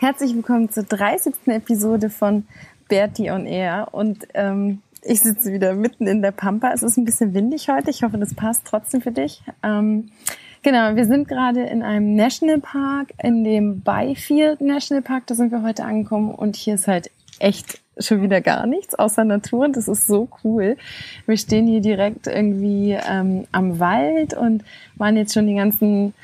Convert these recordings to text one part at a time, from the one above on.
Herzlich willkommen zur 30. Episode von Bertie on Air und ähm, ich sitze wieder mitten in der Pampa. Es ist ein bisschen windig heute. Ich hoffe, das passt trotzdem für dich. Ähm, genau, wir sind gerade in einem Nationalpark, in dem Byfield National Park. Da sind wir heute angekommen und hier ist halt echt schon wieder gar nichts außer Natur und das ist so cool. Wir stehen hier direkt irgendwie ähm, am Wald und waren jetzt schon die ganzen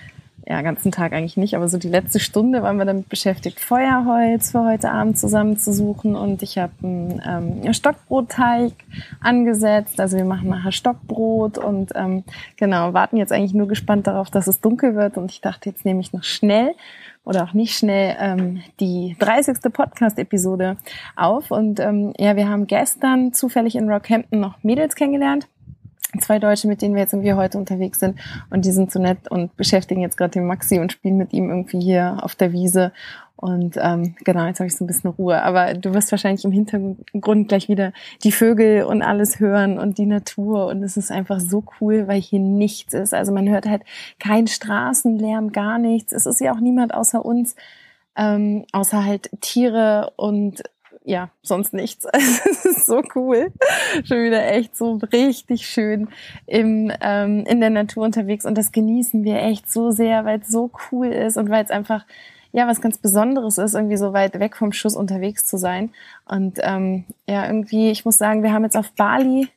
ja, ganzen Tag eigentlich nicht, aber so die letzte Stunde waren wir damit beschäftigt, Feuerholz für heute Abend zusammenzusuchen und ich habe einen ähm, Stockbrotteig angesetzt. Also wir machen nachher Stockbrot und ähm, genau, warten jetzt eigentlich nur gespannt darauf, dass es dunkel wird und ich dachte, jetzt nehme ich noch schnell oder auch nicht schnell ähm, die 30. Podcast-Episode auf und ähm, ja, wir haben gestern zufällig in Rockhampton noch Mädels kennengelernt zwei Deutsche, mit denen wir jetzt irgendwie heute unterwegs sind. Und die sind so nett und beschäftigen jetzt gerade den Maxi und spielen mit ihm irgendwie hier auf der Wiese. Und ähm, genau, jetzt habe ich so ein bisschen Ruhe. Aber du wirst wahrscheinlich im Hintergrund gleich wieder die Vögel und alles hören und die Natur. Und es ist einfach so cool, weil hier nichts ist. Also man hört halt keinen Straßenlärm, gar nichts. Es ist ja auch niemand außer uns, ähm, außer halt Tiere und ja, sonst nichts. es ist so cool. Schon wieder echt so richtig schön im, ähm, in der Natur unterwegs. Und das genießen wir echt so sehr, weil es so cool ist und weil es einfach ja was ganz Besonderes ist, irgendwie so weit weg vom Schuss unterwegs zu sein. Und ähm, ja, irgendwie, ich muss sagen, wir haben jetzt auf Bali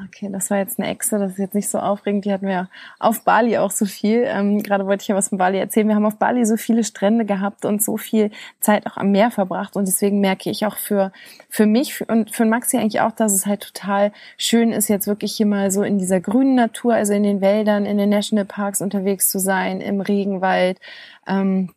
Okay, das war jetzt eine Echse, das ist jetzt nicht so aufregend. Die hatten wir auf Bali auch so viel. Ähm, gerade wollte ich ja was von Bali erzählen. Wir haben auf Bali so viele Strände gehabt und so viel Zeit auch am Meer verbracht. Und deswegen merke ich auch für, für mich und für Maxi eigentlich auch, dass es halt total schön ist, jetzt wirklich hier mal so in dieser grünen Natur, also in den Wäldern, in den Nationalparks unterwegs zu sein, im Regenwald. Ähm,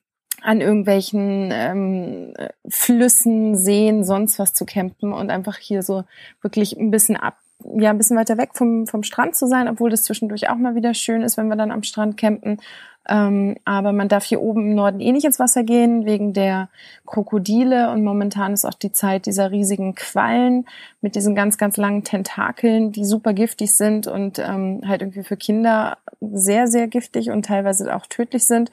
an irgendwelchen ähm, Flüssen, Seen, sonst was zu campen und einfach hier so wirklich ein bisschen ab ja ein bisschen weiter weg vom, vom Strand zu sein, obwohl das zwischendurch auch mal wieder schön ist, wenn wir dann am Strand campen. Ähm, aber man darf hier oben im Norden eh nicht ins Wasser gehen wegen der Krokodile und momentan ist auch die Zeit dieser riesigen Quallen mit diesen ganz, ganz langen Tentakeln, die super giftig sind und ähm, halt irgendwie für Kinder sehr, sehr giftig und teilweise auch tödlich sind.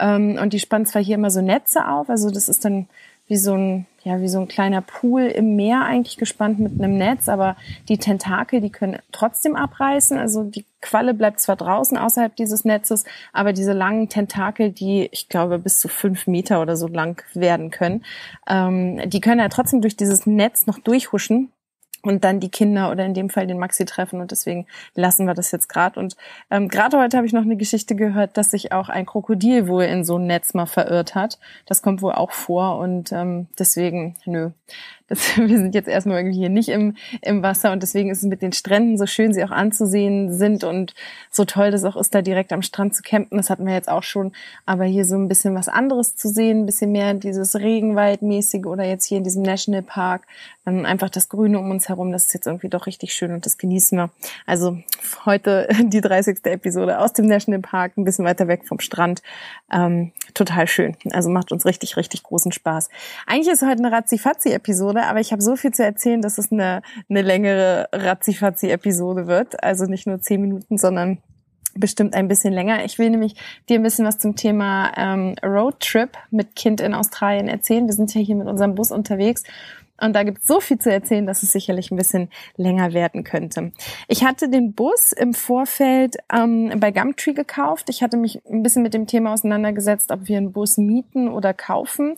Ähm, und die spannen zwar hier immer so Netze auf, also das ist dann wie so ein, ja, wie so ein kleiner Pool im Meer eigentlich gespannt mit einem Netz, aber die Tentakel, die können trotzdem abreißen. Also die Qualle bleibt zwar draußen außerhalb dieses Netzes, aber diese langen Tentakel, die ich glaube bis zu fünf Meter oder so lang werden können, ähm, die können ja trotzdem durch dieses Netz noch durchhuschen und dann die Kinder oder in dem Fall den Maxi treffen und deswegen lassen wir das jetzt gerade. Und ähm, gerade heute habe ich noch eine Geschichte gehört, dass sich auch ein Krokodil wohl in so ein Netz mal verirrt hat. Das kommt wohl auch vor und ähm, deswegen, nö, das, wir sind jetzt erstmal irgendwie hier nicht im, im Wasser und deswegen ist es mit den Stränden so schön, sie auch anzusehen sind und so toll das auch ist, da direkt am Strand zu campen. Das hatten wir jetzt auch schon. Aber hier so ein bisschen was anderes zu sehen, ein bisschen mehr dieses Regenwaldmäßige oder jetzt hier in diesem Nationalpark, ähm, einfach das Grüne um uns herum, das ist jetzt irgendwie doch richtig schön und das genießen wir. Also heute die 30. Episode aus dem Nationalpark, ein bisschen weiter weg vom Strand. Ähm, total schön. Also macht uns richtig, richtig großen Spaß. Eigentlich ist heute eine Razzi-Fazzi-Episode, Episode, aber ich habe so viel zu erzählen, dass es eine, eine längere Razzifazi-Episode wird. Also nicht nur zehn Minuten, sondern bestimmt ein bisschen länger. Ich will nämlich dir ein bisschen was zum Thema ähm, Roadtrip mit Kind in Australien erzählen. Wir sind ja hier mit unserem Bus unterwegs und da gibt es so viel zu erzählen, dass es sicherlich ein bisschen länger werden könnte. Ich hatte den Bus im Vorfeld ähm, bei Gumtree gekauft. Ich hatte mich ein bisschen mit dem Thema auseinandergesetzt, ob wir einen Bus mieten oder kaufen.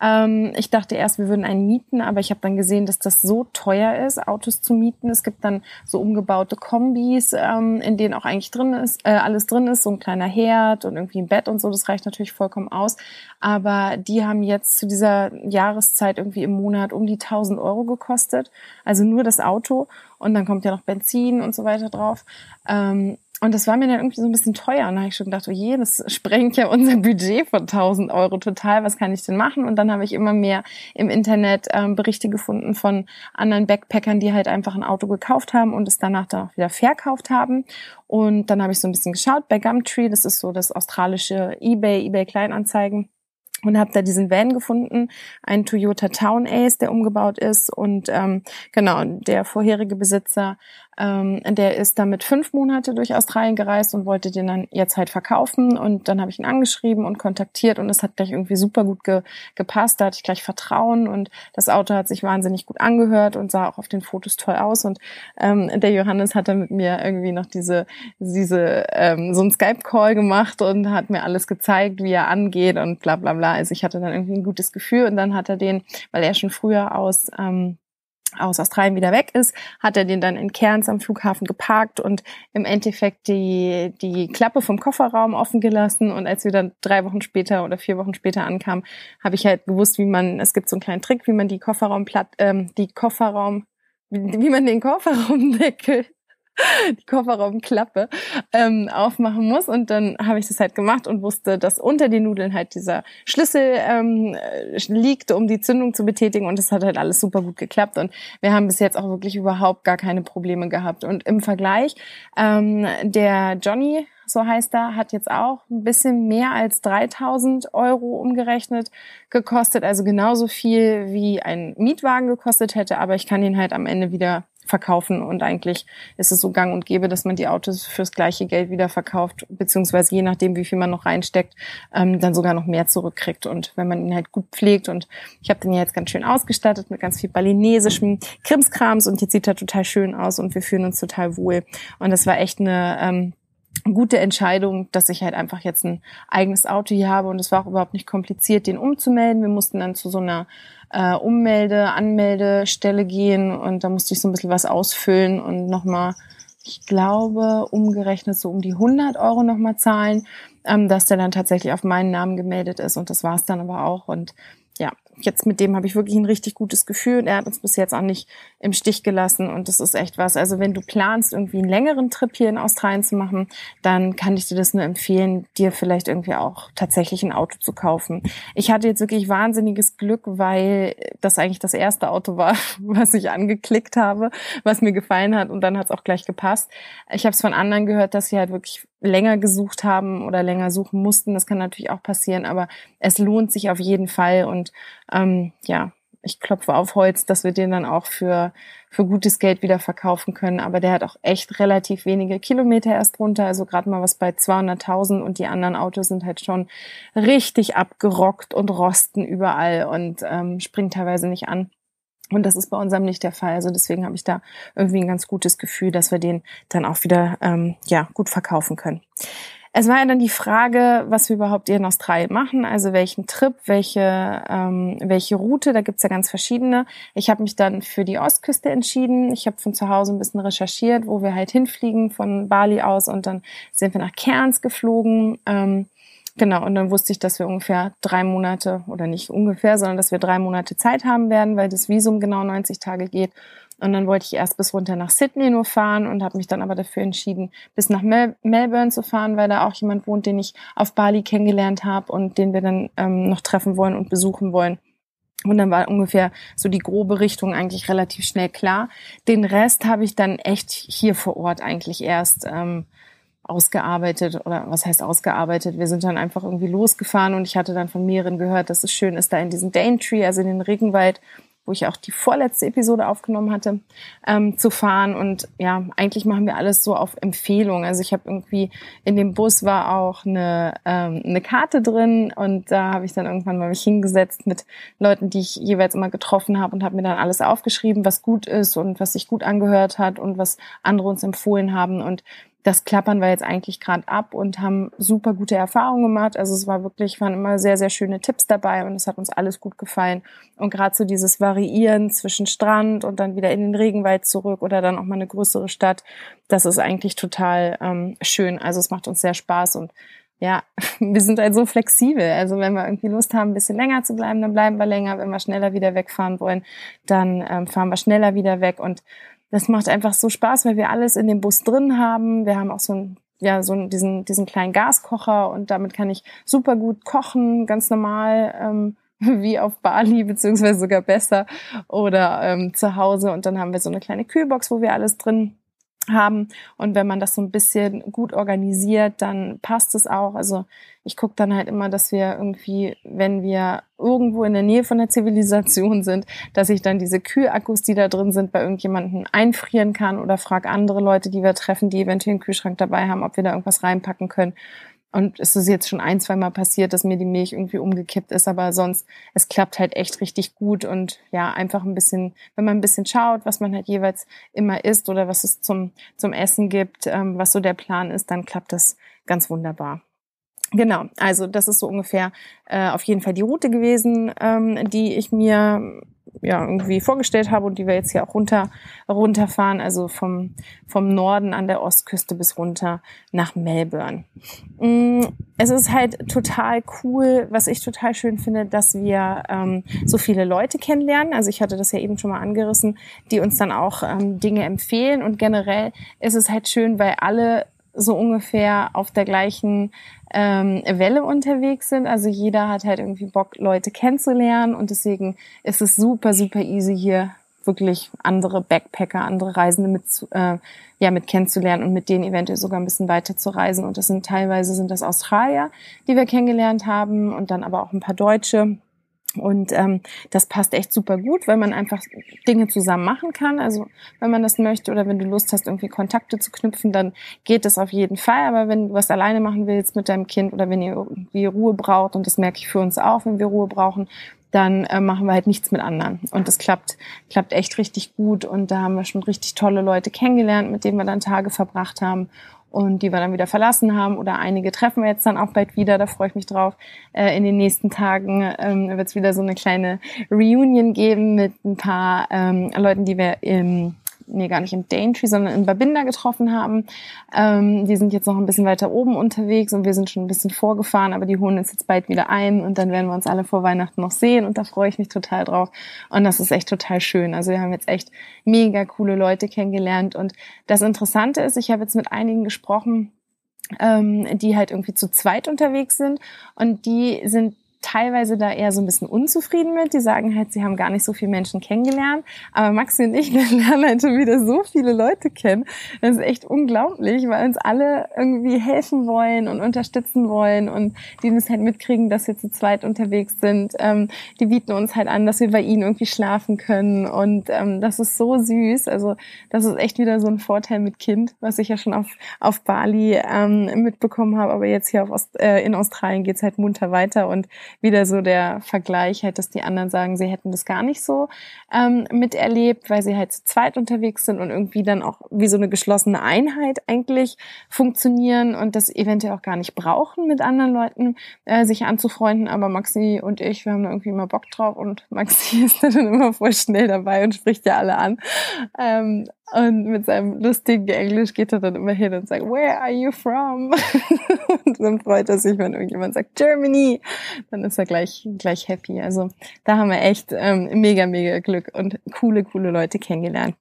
Ähm, ich dachte erst, wir würden einen mieten, aber ich habe dann gesehen, dass das so teuer ist, Autos zu mieten. Es gibt dann so umgebaute Kombis, ähm, in denen auch eigentlich drin ist, äh, alles drin ist, so ein kleiner Herd und irgendwie ein Bett und so. Das reicht natürlich vollkommen aus. Aber die haben jetzt zu dieser Jahreszeit irgendwie im Monat um die 1000 Euro gekostet. Also nur das Auto. Und dann kommt ja noch Benzin und so weiter drauf. Ähm, und das war mir dann irgendwie so ein bisschen teuer. Und da habe ich schon gedacht, oh je, das sprengt ja unser Budget von 1000 Euro total. Was kann ich denn machen? Und dann habe ich immer mehr im Internet ähm, Berichte gefunden von anderen Backpackern, die halt einfach ein Auto gekauft haben und es danach dann auch wieder verkauft haben. Und dann habe ich so ein bisschen geschaut bei Gumtree. Das ist so das australische eBay, eBay Kleinanzeigen und habe da diesen Van gefunden, ein Toyota Town Ace, der umgebaut ist und ähm, genau der vorherige Besitzer ähm, der ist damit fünf Monate durch Australien gereist und wollte den dann jetzt halt verkaufen. Und dann habe ich ihn angeschrieben und kontaktiert und es hat gleich irgendwie super gut ge gepasst. Da hatte ich gleich Vertrauen und das Auto hat sich wahnsinnig gut angehört und sah auch auf den Fotos toll aus. Und ähm, der Johannes hat dann mit mir irgendwie noch diese, diese ähm, so ein Skype-Call gemacht und hat mir alles gezeigt, wie er angeht und bla bla bla. Also ich hatte dann irgendwie ein gutes Gefühl und dann hat er den, weil er schon früher aus ähm, aus Australien wieder weg ist, hat er den dann in Cairns am Flughafen geparkt und im Endeffekt die, die Klappe vom Kofferraum offen gelassen. Und als wir dann drei Wochen später oder vier Wochen später ankamen, habe ich halt gewusst, wie man, es gibt so einen kleinen Trick, wie man die Kofferraumplatt, ähm, die Kofferraum, wie, wie man den Kofferraumdeckel die Kofferraumklappe ähm, aufmachen muss. Und dann habe ich das halt gemacht und wusste, dass unter den Nudeln halt dieser Schlüssel ähm, liegt, um die Zündung zu betätigen. Und das hat halt alles super gut geklappt. Und wir haben bis jetzt auch wirklich überhaupt gar keine Probleme gehabt. Und im Vergleich, ähm, der Johnny, so heißt er, hat jetzt auch ein bisschen mehr als 3000 Euro umgerechnet gekostet. Also genauso viel wie ein Mietwagen gekostet hätte. Aber ich kann ihn halt am Ende wieder verkaufen und eigentlich ist es so gang und gäbe, dass man die Autos fürs gleiche Geld wieder verkauft, beziehungsweise je nachdem, wie viel man noch reinsteckt, ähm, dann sogar noch mehr zurückkriegt. Und wenn man ihn halt gut pflegt und ich habe den ja jetzt ganz schön ausgestattet mit ganz viel balinesischem Krimskrams und jetzt sieht er total schön aus und wir fühlen uns total wohl. Und das war echt eine ähm, gute Entscheidung, dass ich halt einfach jetzt ein eigenes Auto hier habe. Und es war auch überhaupt nicht kompliziert, den umzumelden. Wir mussten dann zu so einer äh, Ummelde, Anmeldestelle gehen und da musste ich so ein bisschen was ausfüllen und nochmal, ich glaube, umgerechnet so um die 100 Euro nochmal zahlen, ähm, dass der dann tatsächlich auf meinen Namen gemeldet ist und das war es dann aber auch. Und jetzt mit dem habe ich wirklich ein richtig gutes Gefühl und er hat uns bis jetzt auch nicht im Stich gelassen und das ist echt was. Also wenn du planst, irgendwie einen längeren Trip hier in Australien zu machen, dann kann ich dir das nur empfehlen, dir vielleicht irgendwie auch tatsächlich ein Auto zu kaufen. Ich hatte jetzt wirklich wahnsinniges Glück, weil das eigentlich das erste Auto war, was ich angeklickt habe, was mir gefallen hat und dann hat es auch gleich gepasst. Ich habe es von anderen gehört, dass sie halt wirklich länger gesucht haben oder länger suchen mussten. Das kann natürlich auch passieren, aber es lohnt sich auf jeden Fall und ähm, ja, ich klopfe auf Holz, dass wir den dann auch für, für gutes Geld wieder verkaufen können. Aber der hat auch echt relativ wenige Kilometer erst runter, also gerade mal was bei 200.000 und die anderen Autos sind halt schon richtig abgerockt und rosten überall und ähm, springen teilweise nicht an. Und das ist bei unserem nicht der Fall. Also deswegen habe ich da irgendwie ein ganz gutes Gefühl, dass wir den dann auch wieder ähm, ja gut verkaufen können. Es war ja dann die Frage, was wir überhaupt hier in Australien machen, also welchen Trip, welche, ähm, welche Route, da gibt's ja ganz verschiedene. Ich habe mich dann für die Ostküste entschieden. Ich habe von zu Hause ein bisschen recherchiert, wo wir halt hinfliegen von Bali aus und dann sind wir nach Cairns geflogen. Ähm, Genau, und dann wusste ich, dass wir ungefähr drei Monate, oder nicht ungefähr, sondern dass wir drei Monate Zeit haben werden, weil das Visum genau 90 Tage geht. Und dann wollte ich erst bis runter nach Sydney nur fahren und habe mich dann aber dafür entschieden, bis nach Mel Melbourne zu fahren, weil da auch jemand wohnt, den ich auf Bali kennengelernt habe und den wir dann ähm, noch treffen wollen und besuchen wollen. Und dann war ungefähr so die grobe Richtung eigentlich relativ schnell klar. Den Rest habe ich dann echt hier vor Ort eigentlich erst ähm, ausgearbeitet oder was heißt ausgearbeitet? Wir sind dann einfach irgendwie losgefahren und ich hatte dann von mehreren gehört, dass es schön ist, da in diesen Daintree, also in den Regenwald, wo ich auch die vorletzte Episode aufgenommen hatte, ähm, zu fahren. Und ja, eigentlich machen wir alles so auf Empfehlung. Also ich habe irgendwie in dem Bus war auch eine, ähm, eine Karte drin und da habe ich dann irgendwann mal mich hingesetzt mit Leuten, die ich jeweils immer getroffen habe und habe mir dann alles aufgeschrieben, was gut ist und was sich gut angehört hat und was andere uns empfohlen haben. Und das klappern wir jetzt eigentlich gerade ab und haben super gute Erfahrungen gemacht. Also es war wirklich, waren immer sehr, sehr schöne Tipps dabei und es hat uns alles gut gefallen. Und gerade so dieses Variieren zwischen Strand und dann wieder in den Regenwald zurück oder dann auch mal eine größere Stadt, das ist eigentlich total ähm, schön. Also es macht uns sehr Spaß und ja, wir sind halt so flexibel. Also wenn wir irgendwie Lust haben, ein bisschen länger zu bleiben, dann bleiben wir länger. Wenn wir schneller wieder wegfahren wollen, dann ähm, fahren wir schneller wieder weg. Und das macht einfach so Spaß, weil wir alles in dem Bus drin haben. Wir haben auch so ein ja, so diesen, diesen kleinen Gaskocher und damit kann ich super gut kochen, ganz normal, ähm, wie auf Bali, beziehungsweise sogar besser oder ähm, zu Hause. Und dann haben wir so eine kleine Kühlbox, wo wir alles drin haben. Und wenn man das so ein bisschen gut organisiert, dann passt es auch. Also ich gucke dann halt immer, dass wir irgendwie, wenn wir irgendwo in der Nähe von der Zivilisation sind, dass ich dann diese Kühlakkus, die da drin sind, bei irgendjemanden einfrieren kann oder frage andere Leute, die wir treffen, die eventuell einen Kühlschrank dabei haben, ob wir da irgendwas reinpacken können. Und es ist jetzt schon ein, zwei Mal passiert, dass mir die Milch irgendwie umgekippt ist, aber sonst, es klappt halt echt richtig gut und ja, einfach ein bisschen, wenn man ein bisschen schaut, was man halt jeweils immer isst oder was es zum, zum Essen gibt, ähm, was so der Plan ist, dann klappt das ganz wunderbar. Genau, also das ist so ungefähr äh, auf jeden Fall die Route gewesen, ähm, die ich mir ja irgendwie vorgestellt habe und die wir jetzt hier auch runter runterfahren, also vom vom Norden an der Ostküste bis runter nach Melbourne. Mm, es ist halt total cool, was ich total schön finde, dass wir ähm, so viele Leute kennenlernen. Also ich hatte das ja eben schon mal angerissen, die uns dann auch ähm, Dinge empfehlen und generell ist es halt schön, weil alle so ungefähr auf der gleichen ähm, Welle unterwegs sind. Also jeder hat halt irgendwie Bock, Leute kennenzulernen und deswegen ist es super, super easy hier wirklich andere Backpacker, andere Reisende mit, äh, ja, mit kennenzulernen und mit denen eventuell sogar ein bisschen weiter zu reisen. Und das sind teilweise sind das Australier, die wir kennengelernt haben und dann aber auch ein paar Deutsche und ähm, das passt echt super gut, weil man einfach Dinge zusammen machen kann. Also wenn man das möchte oder wenn du Lust hast, irgendwie Kontakte zu knüpfen, dann geht das auf jeden Fall. Aber wenn du was alleine machen willst mit deinem Kind oder wenn ihr irgendwie Ruhe braucht, und das merke ich für uns auch, wenn wir Ruhe brauchen, dann äh, machen wir halt nichts mit anderen. Und das klappt, klappt echt richtig gut. Und da haben wir schon richtig tolle Leute kennengelernt, mit denen wir dann Tage verbracht haben und die wir dann wieder verlassen haben oder einige treffen wir jetzt dann auch bald wieder, da freue ich mich drauf. Äh, in den nächsten Tagen ähm, wird es wieder so eine kleine Reunion geben mit ein paar ähm, Leuten, die wir im nee, gar nicht im Daintree, sondern in Babinda getroffen haben. Ähm, die sind jetzt noch ein bisschen weiter oben unterwegs und wir sind schon ein bisschen vorgefahren, aber die holen uns jetzt bald wieder ein und dann werden wir uns alle vor Weihnachten noch sehen und da freue ich mich total drauf. Und das ist echt total schön. Also wir haben jetzt echt mega coole Leute kennengelernt und das Interessante ist, ich habe jetzt mit einigen gesprochen, ähm, die halt irgendwie zu zweit unterwegs sind und die sind teilweise da eher so ein bisschen unzufrieden mit. Die sagen halt, sie haben gar nicht so viele Menschen kennengelernt. Aber Maxi und ich, lernen halt schon wieder so viele Leute kennen. Das ist echt unglaublich, weil uns alle irgendwie helfen wollen und unterstützen wollen und die müssen halt mitkriegen, dass wir zu zweit unterwegs sind. Ähm, die bieten uns halt an, dass wir bei ihnen irgendwie schlafen können und ähm, das ist so süß. Also das ist echt wieder so ein Vorteil mit Kind, was ich ja schon auf, auf Bali ähm, mitbekommen habe. Aber jetzt hier auf Ost, äh, in Australien geht's halt munter weiter und wieder so der Vergleich halt, dass die anderen sagen, sie hätten das gar nicht so ähm, miterlebt, weil sie halt zu zweit unterwegs sind und irgendwie dann auch wie so eine geschlossene Einheit eigentlich funktionieren und das eventuell auch gar nicht brauchen, mit anderen Leuten äh, sich anzufreunden. Aber Maxi und ich, wir haben da irgendwie immer Bock drauf und Maxi ist dann immer voll schnell dabei und spricht ja alle an. Ähm, und mit seinem lustigen Englisch geht er dann immer hin und sagt, Where are you from? und dann freut er sich, wenn irgendjemand sagt, Germany. Dann ist er gleich, gleich happy. Also da haben wir echt ähm, mega, mega Glück und coole, coole Leute kennengelernt.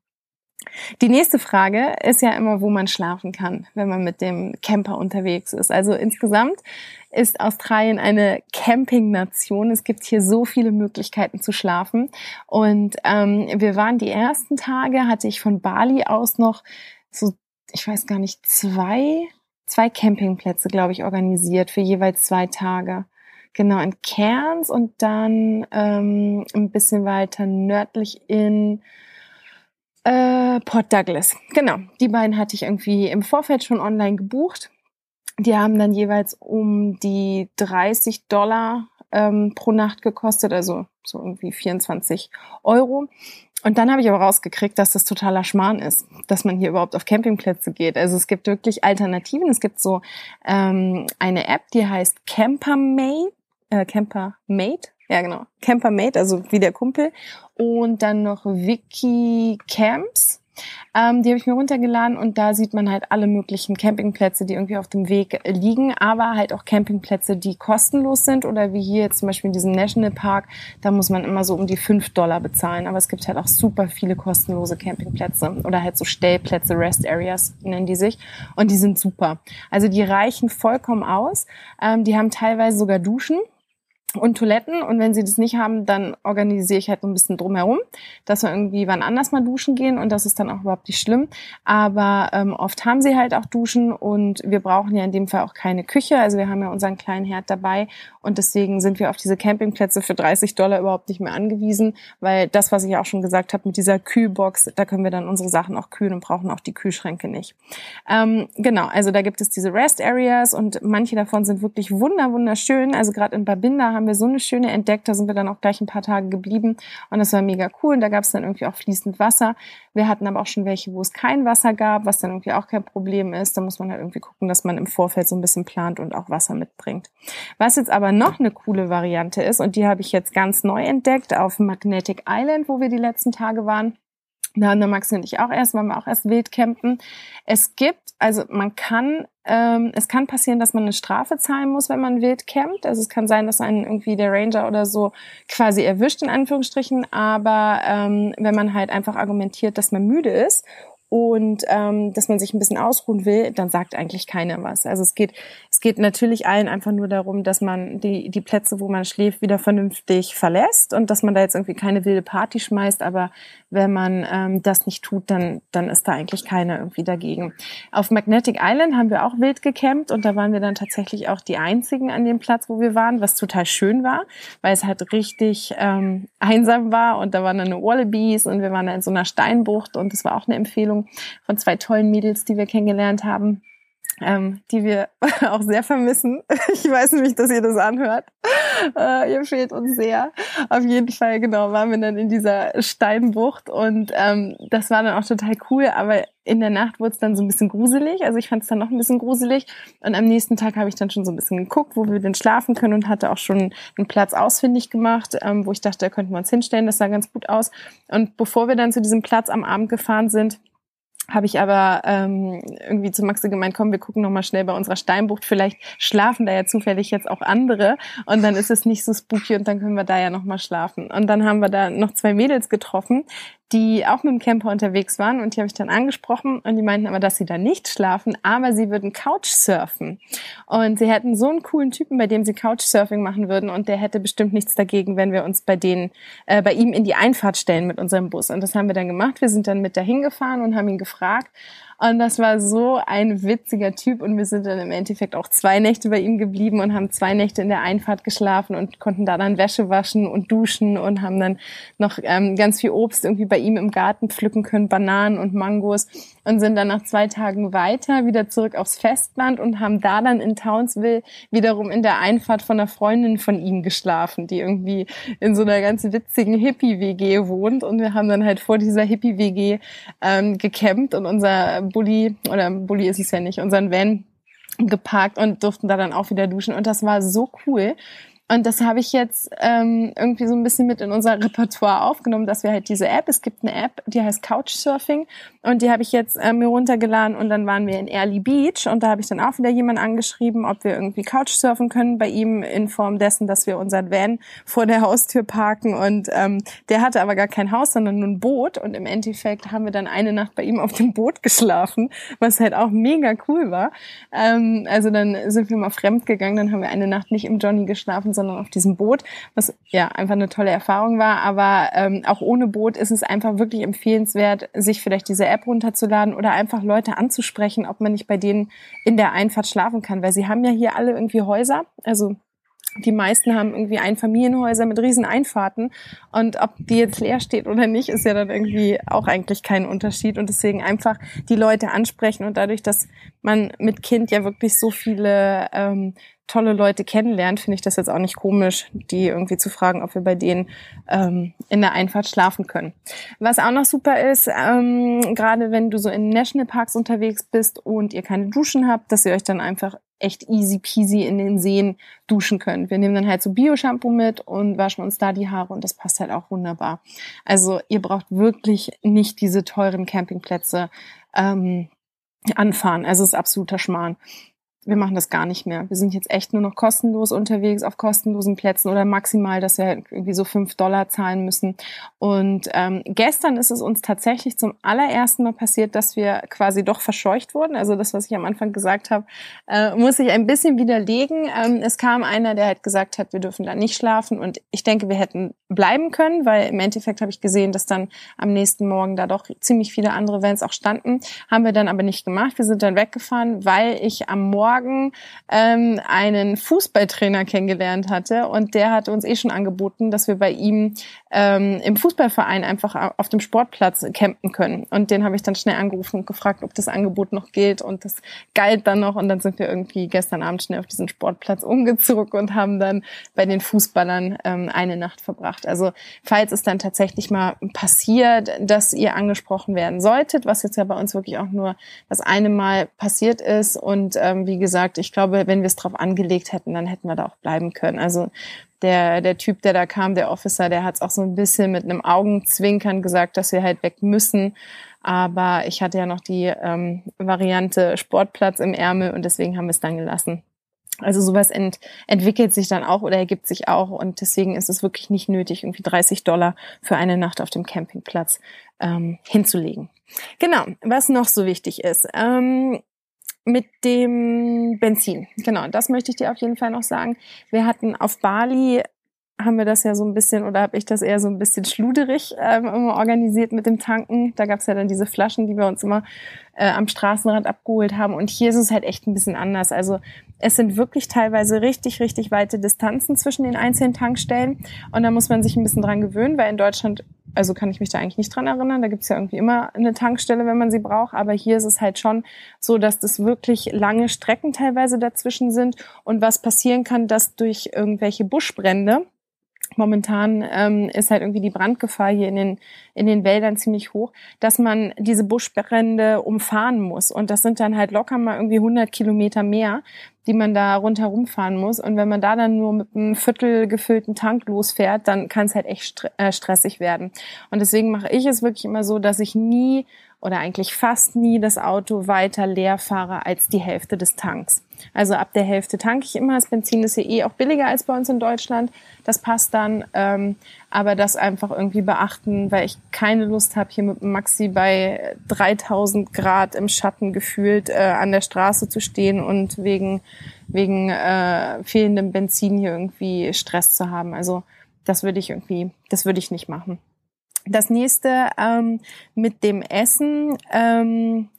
Die nächste Frage ist ja immer, wo man schlafen kann, wenn man mit dem Camper unterwegs ist. Also insgesamt ist Australien eine Campingnation. Es gibt hier so viele Möglichkeiten zu schlafen. Und ähm, wir waren die ersten Tage, hatte ich von Bali aus noch so, ich weiß gar nicht, zwei, zwei Campingplätze, glaube ich, organisiert für jeweils zwei Tage. Genau, in Cairns und dann ähm, ein bisschen weiter nördlich in äh, Port Douglas. Genau, die beiden hatte ich irgendwie im Vorfeld schon online gebucht. Die haben dann jeweils um die 30 Dollar ähm, pro Nacht gekostet, also so irgendwie 24 Euro. Und dann habe ich aber rausgekriegt, dass das totaler Schmarrn ist, dass man hier überhaupt auf Campingplätze geht. Also es gibt wirklich Alternativen. Es gibt so ähm, eine App, die heißt Campermate, äh, Campermate, ja genau, Campermate, also wie der Kumpel. Und dann noch Wiki Camps. Ähm, die habe ich mir runtergeladen und da sieht man halt alle möglichen Campingplätze, die irgendwie auf dem Weg liegen, aber halt auch Campingplätze, die kostenlos sind oder wie hier jetzt zum Beispiel in diesem Nationalpark, da muss man immer so um die fünf Dollar bezahlen. Aber es gibt halt auch super viele kostenlose Campingplätze oder halt so Stellplätze, Rest Areas nennen die sich und die sind super. Also die reichen vollkommen aus. Ähm, die haben teilweise sogar Duschen und Toiletten. Und wenn sie das nicht haben, dann organisiere ich halt so ein bisschen drumherum, dass wir irgendwie wann anders mal duschen gehen und das ist dann auch überhaupt nicht schlimm. Aber ähm, oft haben sie halt auch Duschen und wir brauchen ja in dem Fall auch keine Küche. Also wir haben ja unseren kleinen Herd dabei und deswegen sind wir auf diese Campingplätze für 30 Dollar überhaupt nicht mehr angewiesen, weil das, was ich auch schon gesagt habe mit dieser Kühlbox, da können wir dann unsere Sachen auch kühlen und brauchen auch die Kühlschränke nicht. Ähm, genau, also da gibt es diese Rest Areas und manche davon sind wirklich wunder wunderschön. Also gerade in Babinda haben haben wir so eine schöne entdeckt. Da sind wir dann auch gleich ein paar Tage geblieben und das war mega cool. Und da gab es dann irgendwie auch fließend Wasser. Wir hatten aber auch schon welche, wo es kein Wasser gab, was dann irgendwie auch kein Problem ist. Da muss man halt irgendwie gucken, dass man im Vorfeld so ein bisschen plant und auch Wasser mitbringt. Was jetzt aber noch eine coole Variante ist und die habe ich jetzt ganz neu entdeckt auf Magnetic Island, wo wir die letzten Tage waren. Da haben der Max und ich auch erst, waren wir auch erst wild campen. Es gibt, also man kann, ähm, es kann passieren, dass man eine Strafe zahlen muss, wenn man wild campt. Also es kann sein, dass einen irgendwie der Ranger oder so quasi erwischt, in Anführungsstrichen. Aber ähm, wenn man halt einfach argumentiert, dass man müde ist und ähm, dass man sich ein bisschen ausruhen will, dann sagt eigentlich keiner was. Also es geht, es geht natürlich allen einfach nur darum, dass man die, die Plätze, wo man schläft, wieder vernünftig verlässt und dass man da jetzt irgendwie keine wilde Party schmeißt. Aber wenn man ähm, das nicht tut, dann, dann ist da eigentlich keiner irgendwie dagegen. Auf Magnetic Island haben wir auch wild gecampt und da waren wir dann tatsächlich auch die einzigen an dem Platz, wo wir waren, was total schön war, weil es halt richtig ähm, einsam war und da waren dann Wallabies und wir waren da in so einer Steinbucht und das war auch eine Empfehlung Von zwei tollen Mädels, die wir kennengelernt haben. Ähm, die wir auch sehr vermissen. Ich weiß nämlich, dass ihr das anhört. Äh, ihr fehlt uns sehr. Auf jeden Fall, genau, waren wir dann in dieser Steinbucht und ähm, das war dann auch total cool, aber in der Nacht wurde es dann so ein bisschen gruselig. Also ich fand es dann noch ein bisschen gruselig. Und am nächsten Tag habe ich dann schon so ein bisschen geguckt, wo wir denn schlafen können und hatte auch schon einen Platz ausfindig gemacht, ähm, wo ich dachte, da könnten wir uns hinstellen. Das sah ganz gut aus. Und bevor wir dann zu diesem Platz am Abend gefahren sind, habe ich aber ähm, irgendwie zu Maxi gemeint, komm, wir gucken noch mal schnell bei unserer Steinbucht. Vielleicht schlafen da ja zufällig jetzt auch andere und dann ist es nicht so spooky und dann können wir da ja noch mal schlafen. Und dann haben wir da noch zwei Mädels getroffen, die auch mit dem Camper unterwegs waren und die habe ich dann angesprochen und die meinten aber, dass sie da nicht schlafen, aber sie würden Couchsurfen. Und sie hätten so einen coolen Typen, bei dem sie Couchsurfing machen würden und der hätte bestimmt nichts dagegen, wenn wir uns bei denen, äh, bei ihm in die Einfahrt stellen mit unserem Bus. Und das haben wir dann gemacht. Wir sind dann mit dahin gefahren und haben ihn gefragt, und das war so ein witziger Typ. Und wir sind dann im Endeffekt auch zwei Nächte bei ihm geblieben und haben zwei Nächte in der Einfahrt geschlafen und konnten da dann Wäsche waschen und duschen und haben dann noch ähm, ganz viel Obst irgendwie bei ihm im Garten pflücken können, Bananen und Mangos und sind dann nach zwei Tagen weiter wieder zurück aufs Festland und haben da dann in Townsville wiederum in der Einfahrt von einer Freundin von ihm geschlafen, die irgendwie in so einer ganz witzigen Hippie-WG wohnt. Und wir haben dann halt vor dieser Hippie-WG ähm, gecampt und unser Bulli, oder Bulli ist es ja nicht, unseren Van geparkt und durften da dann auch wieder duschen. Und das war so cool. Und das habe ich jetzt ähm, irgendwie so ein bisschen mit in unser Repertoire aufgenommen, dass wir halt diese App, es gibt eine App, die heißt Couchsurfing. Und die habe ich jetzt äh, mir runtergeladen und dann waren wir in Early Beach und da habe ich dann auch wieder jemanden angeschrieben, ob wir irgendwie Couchsurfen können bei ihm in Form dessen, dass wir unseren Van vor der Haustür parken. Und ähm, der hatte aber gar kein Haus, sondern nur ein Boot. Und im Endeffekt haben wir dann eine Nacht bei ihm auf dem Boot geschlafen, was halt auch mega cool war. Ähm, also dann sind wir mal fremd gegangen, dann haben wir eine Nacht nicht im Johnny geschlafen, sondern auf diesem Boot, was ja einfach eine tolle Erfahrung war. Aber ähm, auch ohne Boot ist es einfach wirklich empfehlenswert, sich vielleicht diese App runterzuladen oder einfach Leute anzusprechen, ob man nicht bei denen in der Einfahrt schlafen kann, weil sie haben ja hier alle irgendwie Häuser, also die meisten haben irgendwie Einfamilienhäuser mit riesen Einfahrten. Und ob die jetzt leer steht oder nicht, ist ja dann irgendwie auch eigentlich kein Unterschied. Und deswegen einfach die Leute ansprechen und dadurch, dass man mit Kind ja wirklich so viele ähm, tolle Leute kennenlernt, finde ich das jetzt auch nicht komisch, die irgendwie zu fragen, ob wir bei denen ähm, in der Einfahrt schlafen können. Was auch noch super ist, ähm, gerade wenn du so in Nationalparks unterwegs bist und ihr keine Duschen habt, dass ihr euch dann einfach echt easy peasy in den Seen duschen könnt. Wir nehmen dann halt so Bio-Shampoo mit und waschen uns da die Haare und das passt halt auch wunderbar. Also ihr braucht wirklich nicht diese teuren Campingplätze ähm, anfahren. Also es ist absoluter Schmarrn wir machen das gar nicht mehr. Wir sind jetzt echt nur noch kostenlos unterwegs auf kostenlosen Plätzen oder maximal, dass wir irgendwie so fünf Dollar zahlen müssen. Und ähm, gestern ist es uns tatsächlich zum allerersten Mal passiert, dass wir quasi doch verscheucht wurden. Also das, was ich am Anfang gesagt habe, äh, muss ich ein bisschen widerlegen. Ähm, es kam einer, der halt gesagt hat, wir dürfen da nicht schlafen. Und ich denke, wir hätten bleiben können, weil im Endeffekt habe ich gesehen, dass dann am nächsten Morgen da doch ziemlich viele andere Vans auch standen. Haben wir dann aber nicht gemacht. Wir sind dann weggefahren, weil ich am Morgen Morgen ähm, einen Fußballtrainer kennengelernt hatte und der hatte uns eh schon angeboten, dass wir bei ihm ähm, im Fußballverein einfach auf dem Sportplatz campen können. Und den habe ich dann schnell angerufen und gefragt, ob das Angebot noch gilt und das galt dann noch und dann sind wir irgendwie gestern Abend schnell auf diesen Sportplatz umgezogen und haben dann bei den Fußballern ähm, eine Nacht verbracht. Also falls es dann tatsächlich mal passiert, dass ihr angesprochen werden solltet, was jetzt ja bei uns wirklich auch nur das eine Mal passiert ist und ähm, wie gesagt, ich glaube, wenn wir es drauf angelegt hätten, dann hätten wir da auch bleiben können. Also der, der Typ, der da kam, der Officer, der hat es auch so ein bisschen mit einem Augenzwinkern gesagt, dass wir halt weg müssen. Aber ich hatte ja noch die ähm, Variante Sportplatz im Ärmel und deswegen haben wir es dann gelassen. Also sowas ent, entwickelt sich dann auch oder ergibt sich auch und deswegen ist es wirklich nicht nötig, irgendwie 30 Dollar für eine Nacht auf dem Campingplatz ähm, hinzulegen. Genau, was noch so wichtig ist. Ähm, mit dem Benzin. Genau, das möchte ich dir auf jeden Fall noch sagen. Wir hatten auf Bali haben wir das ja so ein bisschen oder habe ich das eher so ein bisschen schluderig ähm, immer organisiert mit dem Tanken. Da gab es ja dann diese Flaschen, die wir uns immer äh, am Straßenrand abgeholt haben. Und hier ist es halt echt ein bisschen anders. Also es sind wirklich teilweise richtig, richtig weite Distanzen zwischen den einzelnen Tankstellen. Und da muss man sich ein bisschen dran gewöhnen, weil in Deutschland also kann ich mich da eigentlich nicht dran erinnern. Da gibt's ja irgendwie immer eine Tankstelle, wenn man sie braucht. Aber hier ist es halt schon so, dass das wirklich lange Strecken teilweise dazwischen sind. Und was passieren kann, dass durch irgendwelche Buschbrände, momentan ähm, ist halt irgendwie die Brandgefahr hier in den, in den Wäldern ziemlich hoch, dass man diese Buschbrände umfahren muss. Und das sind dann halt locker mal irgendwie 100 Kilometer mehr, die man da rundherum fahren muss. Und wenn man da dann nur mit einem Viertel gefüllten Tank losfährt, dann kann es halt echt äh, stressig werden. Und deswegen mache ich es wirklich immer so, dass ich nie oder eigentlich fast nie das Auto weiter leer fahre als die Hälfte des Tanks. Also ab der Hälfte tanke ich immer. Das Benzin ist hier eh auch billiger als bei uns in Deutschland. Das passt dann. Ähm, aber das einfach irgendwie beachten, weil ich keine Lust habe, hier mit Maxi bei 3000 Grad im Schatten gefühlt äh, an der Straße zu stehen und wegen, wegen äh, fehlendem Benzin hier irgendwie Stress zu haben. Also das würde ich irgendwie, das würde ich nicht machen. Das nächste ähm, mit dem Essen. Ähm,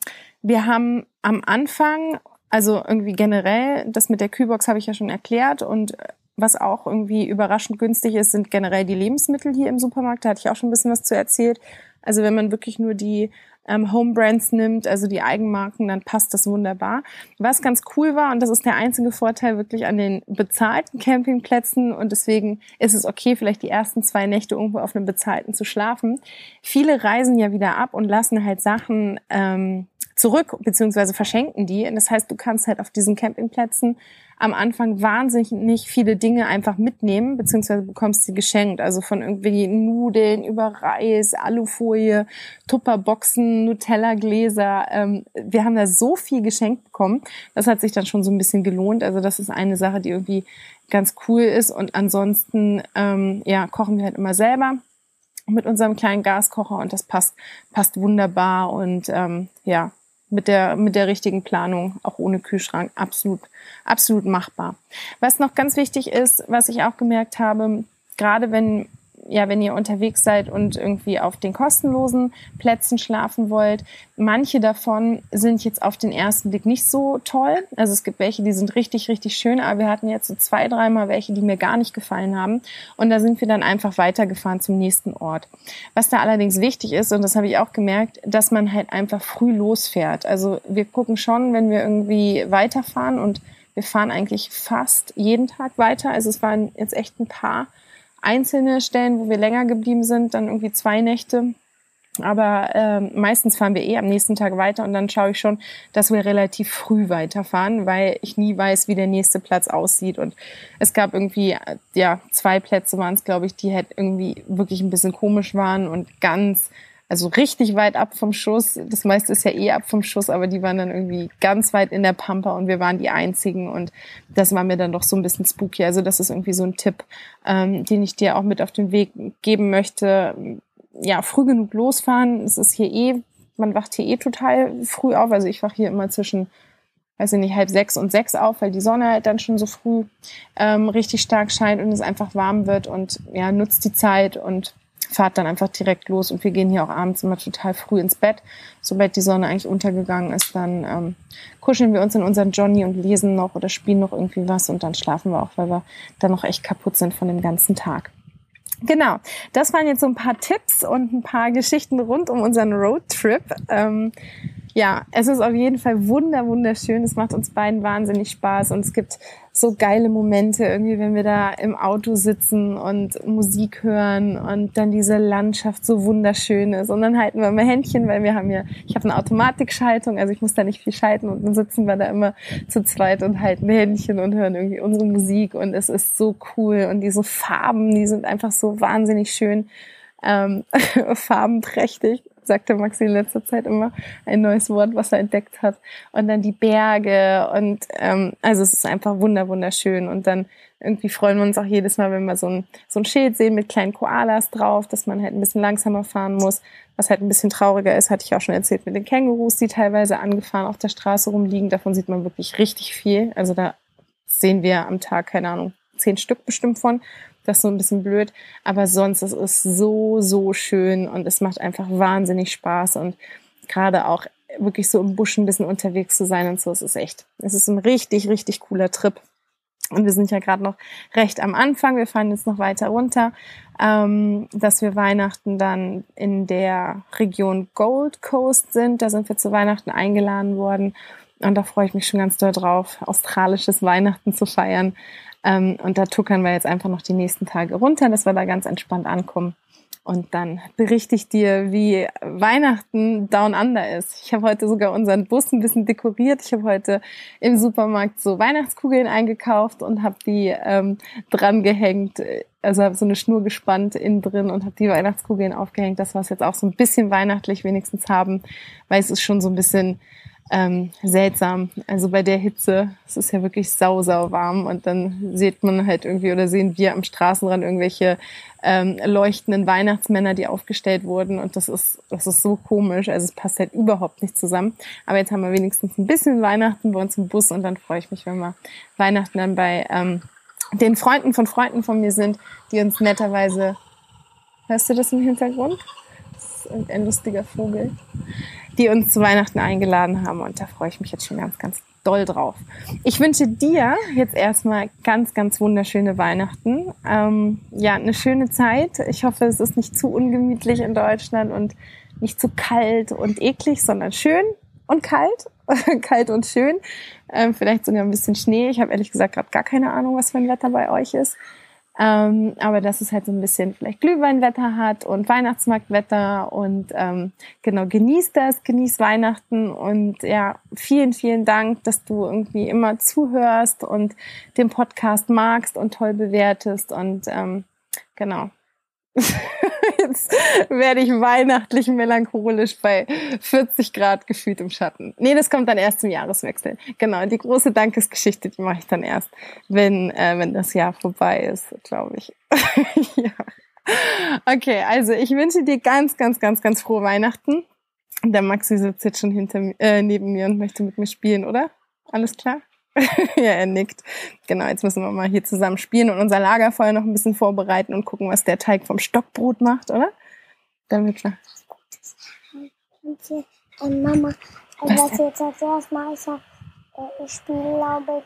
wir haben am Anfang, also irgendwie generell, das mit der Kühlbox habe ich ja schon erklärt und was auch irgendwie überraschend günstig ist, sind generell die Lebensmittel hier im Supermarkt. Da hatte ich auch schon ein bisschen was zu erzählt. Also wenn man wirklich nur die ähm, Home Brands nimmt, also die Eigenmarken, dann passt das wunderbar. Was ganz cool war, und das ist der einzige Vorteil wirklich an den bezahlten Campingplätzen, und deswegen ist es okay, vielleicht die ersten zwei Nächte irgendwo auf einem bezahlten zu schlafen. Viele reisen ja wieder ab und lassen halt Sachen ähm, zurück, beziehungsweise verschenken die. Und das heißt, du kannst halt auf diesen Campingplätzen am Anfang wahnsinnig viele Dinge einfach mitnehmen, beziehungsweise bekommst sie geschenkt. Also von irgendwie Nudeln über Reis, Alufolie, Tupperboxen, Nutella-Gläser. Ähm, wir haben da so viel geschenkt bekommen. Das hat sich dann schon so ein bisschen gelohnt. Also das ist eine Sache, die irgendwie ganz cool ist. Und ansonsten, ähm, ja, kochen wir halt immer selber mit unserem kleinen Gaskocher und das passt, passt wunderbar und ähm, ja, mit der, mit der richtigen Planung, auch ohne Kühlschrank, absolut, absolut machbar. Was noch ganz wichtig ist, was ich auch gemerkt habe, gerade wenn ja, wenn ihr unterwegs seid und irgendwie auf den kostenlosen Plätzen schlafen wollt. Manche davon sind jetzt auf den ersten Blick nicht so toll. Also es gibt welche, die sind richtig, richtig schön, aber wir hatten jetzt so zwei, dreimal welche, die mir gar nicht gefallen haben. Und da sind wir dann einfach weitergefahren zum nächsten Ort. Was da allerdings wichtig ist, und das habe ich auch gemerkt, dass man halt einfach früh losfährt. Also wir gucken schon, wenn wir irgendwie weiterfahren und wir fahren eigentlich fast jeden Tag weiter. Also es waren jetzt echt ein paar einzelne Stellen, wo wir länger geblieben sind, dann irgendwie zwei Nächte. Aber ähm, meistens fahren wir eh am nächsten Tag weiter und dann schaue ich schon, dass wir relativ früh weiterfahren, weil ich nie weiß, wie der nächste Platz aussieht. Und es gab irgendwie, ja, zwei Plätze waren es, glaube ich, die halt irgendwie wirklich ein bisschen komisch waren und ganz also richtig weit ab vom Schuss. Das meiste ist ja eh ab vom Schuss, aber die waren dann irgendwie ganz weit in der Pampa und wir waren die einzigen und das war mir dann doch so ein bisschen spooky. Also das ist irgendwie so ein Tipp, ähm, den ich dir auch mit auf den Weg geben möchte. Ja, früh genug losfahren. Es ist hier eh, man wacht hier eh total früh auf. Also ich wach hier immer zwischen weiß ich nicht, halb sechs und sechs auf, weil die Sonne halt dann schon so früh ähm, richtig stark scheint und es einfach warm wird und ja, nutzt die Zeit und fahrt dann einfach direkt los und wir gehen hier auch abends immer total früh ins Bett. Sobald die Sonne eigentlich untergegangen ist, dann ähm, kuscheln wir uns in unseren Johnny und lesen noch oder spielen noch irgendwie was und dann schlafen wir auch, weil wir dann noch echt kaputt sind von dem ganzen Tag. Genau, das waren jetzt so ein paar Tipps und ein paar Geschichten rund um unseren Roadtrip. Ähm, ja, es ist auf jeden Fall wunder, wunderschön. Es macht uns beiden wahnsinnig Spaß und es gibt so geile Momente irgendwie, wenn wir da im Auto sitzen und Musik hören und dann diese Landschaft so wunderschön ist. Und dann halten wir immer Händchen, weil wir haben ja, ich habe eine Automatikschaltung, also ich muss da nicht viel schalten und dann sitzen wir da immer zu zweit und halten Händchen und hören irgendwie unsere Musik und es ist so cool und diese Farben, die sind einfach so wahnsinnig schön. Ähm, farbenprächtig sagte Maxi in letzter Zeit immer ein neues Wort, was er entdeckt hat. Und dann die Berge und ähm, also es ist einfach wunder wunderschön. Und dann irgendwie freuen wir uns auch jedes Mal, wenn wir so ein, so ein Schild sehen mit kleinen Koalas drauf, dass man halt ein bisschen langsamer fahren muss. Was halt ein bisschen trauriger ist, hatte ich auch schon erzählt mit den Kängurus, die teilweise angefahren auf der Straße rumliegen. Davon sieht man wirklich richtig viel. Also da sehen wir am Tag, keine Ahnung, zehn Stück bestimmt von. Das ist so ein bisschen blöd. Aber sonst, es ist so, so schön und es macht einfach wahnsinnig Spaß und gerade auch wirklich so im Busch ein bisschen unterwegs zu sein und so, es ist echt, es ist ein richtig, richtig cooler Trip. Und wir sind ja gerade noch recht am Anfang. Wir fahren jetzt noch weiter runter, ähm, dass wir Weihnachten dann in der Region Gold Coast sind. Da sind wir zu Weihnachten eingeladen worden. Und da freue ich mich schon ganz doll drauf, australisches Weihnachten zu feiern. Ähm, und da tuckern wir jetzt einfach noch die nächsten Tage runter, dass wir da ganz entspannt ankommen. Und dann berichte ich dir, wie Weihnachten Down Under ist. Ich habe heute sogar unseren Bus ein bisschen dekoriert. Ich habe heute im Supermarkt so Weihnachtskugeln eingekauft und habe die ähm, dran gehängt. Also habe so eine Schnur gespannt innen drin und habe die Weihnachtskugeln aufgehängt, dass wir es jetzt auch so ein bisschen weihnachtlich wenigstens haben, weil es ist schon so ein bisschen ähm, seltsam. Also bei der Hitze, es ist ja wirklich sau, sau warm und dann sieht man halt irgendwie oder sehen wir am Straßenrand irgendwelche ähm, leuchtenden Weihnachtsmänner, die aufgestellt wurden und das ist, das ist so komisch. Also es passt halt überhaupt nicht zusammen. Aber jetzt haben wir wenigstens ein bisschen Weihnachten bei uns im Bus und dann freue ich mich, wenn wir Weihnachten dann bei ähm, den Freunden von Freunden von mir sind, die uns netterweise, hörst du das im Hintergrund? Das ist ein lustiger Vogel die uns zu Weihnachten eingeladen haben. Und da freue ich mich jetzt schon ganz, ganz doll drauf. Ich wünsche dir jetzt erstmal ganz, ganz wunderschöne Weihnachten. Ähm, ja, eine schöne Zeit. Ich hoffe, es ist nicht zu ungemütlich in Deutschland und nicht zu kalt und eklig, sondern schön und kalt. kalt und schön. Ähm, vielleicht sogar ein bisschen Schnee. Ich habe ehrlich gesagt gerade gar keine Ahnung, was für ein Wetter bei euch ist. Ähm, aber dass es halt so ein bisschen vielleicht Glühweinwetter hat und Weihnachtsmarktwetter und ähm, genau, genießt das, genießt Weihnachten und ja, vielen, vielen Dank, dass du irgendwie immer zuhörst und den Podcast magst und toll bewertest und ähm, genau. Jetzt werde ich weihnachtlich melancholisch bei 40 Grad gefühlt im Schatten. Nee, das kommt dann erst zum Jahreswechsel. Genau, die große Dankesgeschichte, die mache ich dann erst, wenn, äh, wenn das Jahr vorbei ist, glaube ich. ja. Okay, also ich wünsche dir ganz, ganz, ganz, ganz frohe Weihnachten. Der Maxi sitzt jetzt schon hinter äh, neben mir und möchte mit mir spielen, oder? Alles klar? ja, er nickt. Genau, jetzt müssen wir mal hier zusammen spielen und unser Lagerfeuer noch ein bisschen vorbereiten und gucken, was der Teig vom Stockbrot macht, oder? Damit wir. Und Mama, was, was jetzt als erstes sag, äh, ich spiele, glaube ich.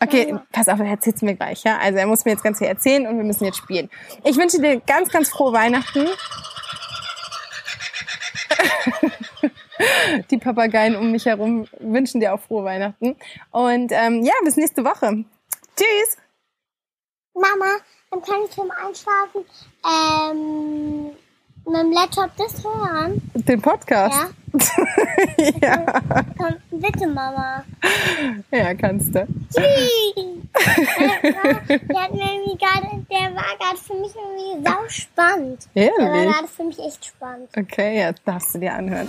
Okay, pass auf, er erzählt es mir gleich, ja? Also er muss mir jetzt ganz viel erzählen und wir müssen jetzt spielen. Ich wünsche dir ganz, ganz frohe Weihnachten. Die Papageien um mich herum wünschen dir auch frohe Weihnachten. Und ähm, ja, bis nächste Woche. Tschüss. Mama, dann kann ich zum Einschlafen ähm, mit dem Laptop das hören. Den Podcast. Ja? ja. Komm, bitte, Mama. ja, kannst du. Tschüss. der, hat mir irgendwie gerade, der war gerade für mich irgendwie sau spannend. Der war Ehrlich? gerade für mich echt spannend. Okay, jetzt darfst du dir anhören.